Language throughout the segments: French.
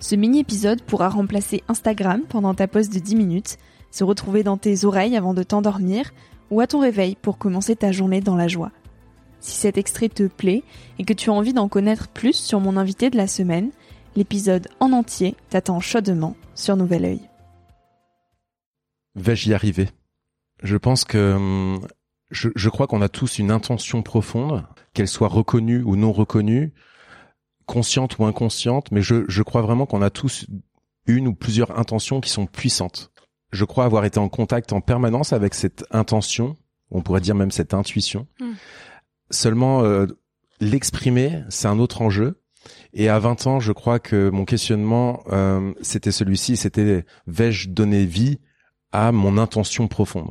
Ce mini-épisode pourra remplacer Instagram pendant ta pause de 10 minutes, se retrouver dans tes oreilles avant de t'endormir ou à ton réveil pour commencer ta journée dans la joie. Si cet extrait te plaît et que tu as envie d'en connaître plus sur mon invité de la semaine, l'épisode en entier t'attend chaudement sur Nouvel Oeil. Vais-je y arriver? Je pense que hum, je, je crois qu'on a tous une intention profonde, qu'elle soit reconnue ou non reconnue, consciente ou inconsciente, mais je, je crois vraiment qu'on a tous une ou plusieurs intentions qui sont puissantes. Je crois avoir été en contact en permanence avec cette intention, on pourrait dire même cette intuition. Mm. Seulement, euh, l'exprimer, c'est un autre enjeu. Et à 20 ans, je crois que mon questionnement, euh, c'était celui-ci, c'était vais-je donner vie à mon intention profonde,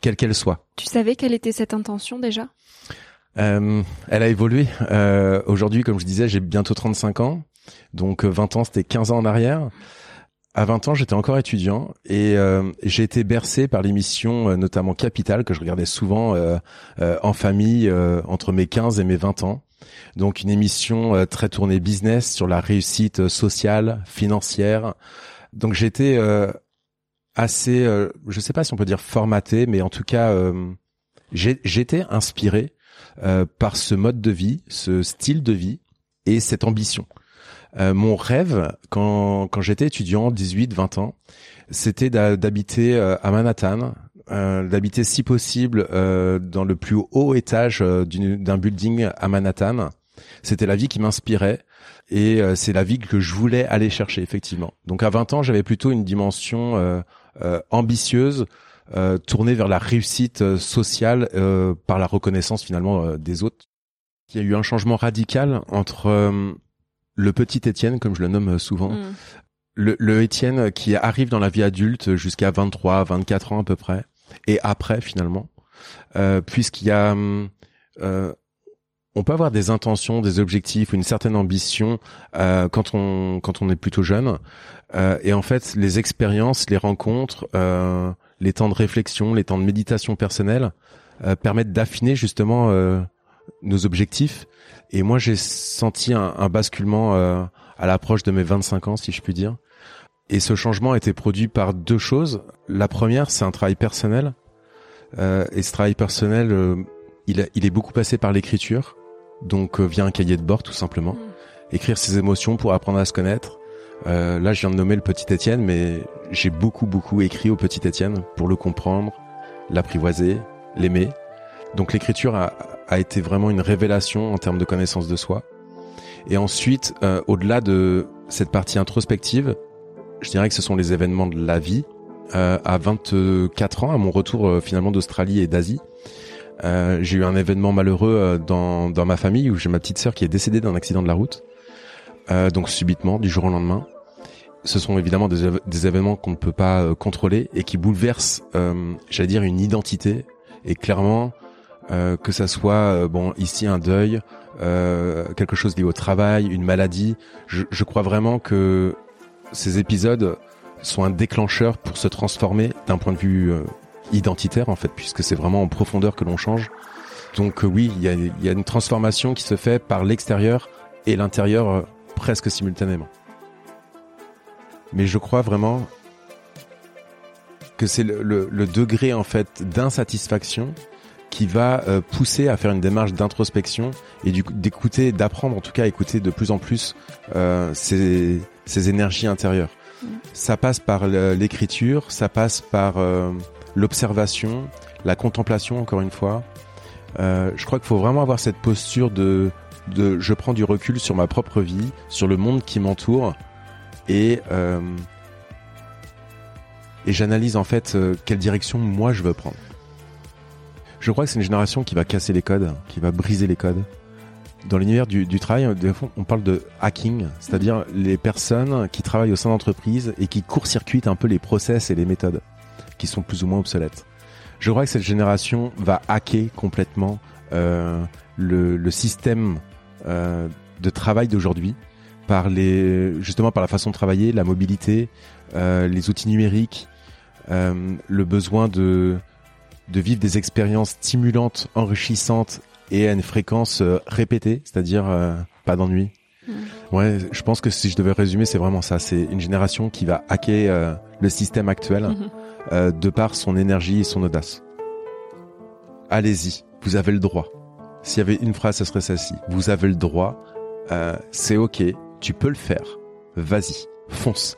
quelle qu'elle soit? Tu savais quelle était cette intention déjà? Euh, elle a évolué. Euh, Aujourd'hui, comme je disais, j'ai bientôt 35 ans. Donc euh, 20 ans, c'était 15 ans en arrière. À 20 ans, j'étais encore étudiant et euh, j'ai été bercé par l'émission euh, notamment Capital que je regardais souvent euh, euh, en famille euh, entre mes 15 et mes 20 ans. Donc une émission euh, très tournée business sur la réussite euh, sociale, financière. Donc j'étais euh, assez, euh, je sais pas si on peut dire formaté, mais en tout cas, euh, j'étais inspiré euh, par ce mode de vie, ce style de vie et cette ambition. Euh, mon rêve, quand, quand j'étais étudiant, 18-20 ans, c'était d'habiter euh, à Manhattan, euh, d'habiter si possible euh, dans le plus haut étage euh, d'un building à Manhattan. C'était la vie qui m'inspirait et c'est la vie que je voulais aller chercher effectivement. Donc à 20 ans, j'avais plutôt une dimension ambitieuse, euh, tournée vers la réussite euh, sociale euh, par la reconnaissance finalement euh, des autres. Il y a eu un changement radical entre euh, le petit Étienne, comme je le nomme souvent, Mm. le, le Étienne qui arrive dans la vie adulte jusqu'à 23, 24 ans à peu près, et après finalement, euh, puisqu'il y a, on peut avoir des intentions, des objectifs, une certaine ambition euh, quand on quand on est plutôt jeune, Euh, et en fait les expériences, les rencontres, euh, les temps de réflexion, les temps de méditation personnelle euh, permettent d'affiner justement euh, nos objectifs. Et moi j'ai senti un, un basculement euh, à l'approche de mes 25 ans, si je puis dire. Et ce changement a été produit par deux choses. La première, c'est un travail personnel. Euh, et ce travail personnel, euh, il, a- il est beaucoup passé par l'écriture, donc euh, via un cahier de bord tout simplement. Écrire ses émotions pour apprendre à se connaître. Euh, là, je viens de nommer le petit Étienne, mais j'ai beaucoup, beaucoup écrit au petit Étienne pour le comprendre, l'apprivoiser, l'aimer. Donc l'écriture a, a été vraiment une révélation en termes de connaissance de soi. Et ensuite, euh, au-delà de cette partie introspective, je dirais que ce sont les événements de la vie. Euh, à 24 ans, à mon retour euh, finalement d'Australie et d'Asie, euh, j'ai eu un événement malheureux dans, dans ma famille où j'ai ma petite sœur qui est décédée d'un accident de la route. Euh, donc subitement, du jour au lendemain. Ce sont évidemment des, des événements qu'on ne peut pas euh, contrôler et qui bouleversent, euh, j'allais dire, une identité. Et clairement, euh, que ça soit bon ici un deuil, quelque chose lié au travail, une maladie, je, je crois vraiment que ces épisodes sont un déclencheur pour se transformer d'un point de vue identitaire en fait, puisque c'est vraiment en profondeur que l'on change. Donc oui, il y a, y a, une transformation qui se fait par l'extérieur et l'intérieur presque simultanément. Mais je crois vraiment que c'est le, le, degré en fait d'insatisfaction qui va euh, pousser à faire une démarche d'introspection et d'écouter, d'apprendre en tout cas à écouter de plus en plus euh, ses, ses, énergies intérieures. Mm. Ça passe par l'écriture, ça passe par euh, l'observation, la contemplation encore une fois. Euh, je crois qu'il faut vraiment avoir cette posture de, de je prends du recul sur ma propre vie, sur le monde qui m'entoure et euh, et j'analyse en fait euh, quelle direction moi je veux prendre. Je crois que c'est une génération qui va casser les codes, qui va briser les codes. Dans l'univers du, du travail, on parle de hacking, c'est-à-dire les personnes qui travaillent au sein d'entreprises et qui court-circuitent un peu les process et les méthodes, qui sont plus ou moins obsolètes. Je crois que cette génération va hacker complètement euh, le, le, système euh, de travail d'aujourd'hui par les justement par la façon de travailler, la mobilité, euh, les outils numériques, euh, le besoin de de vivre des expériences stimulantes, enrichissantes et à une fréquence euh, répétée, c'est-à-dire euh, pas d'ennui. Mm. Ouais, je pense que si je devais résumer, c'est vraiment ça. C'est une génération qui va hacker euh, le système actuel mm-hmm. de par son énergie et son audace. Allez-y, vous avez le droit. S'il y avait une phrase, ce serait celle-ci. Vous avez le droit. c'est ok, tu peux le faire. Vas-y, fonce.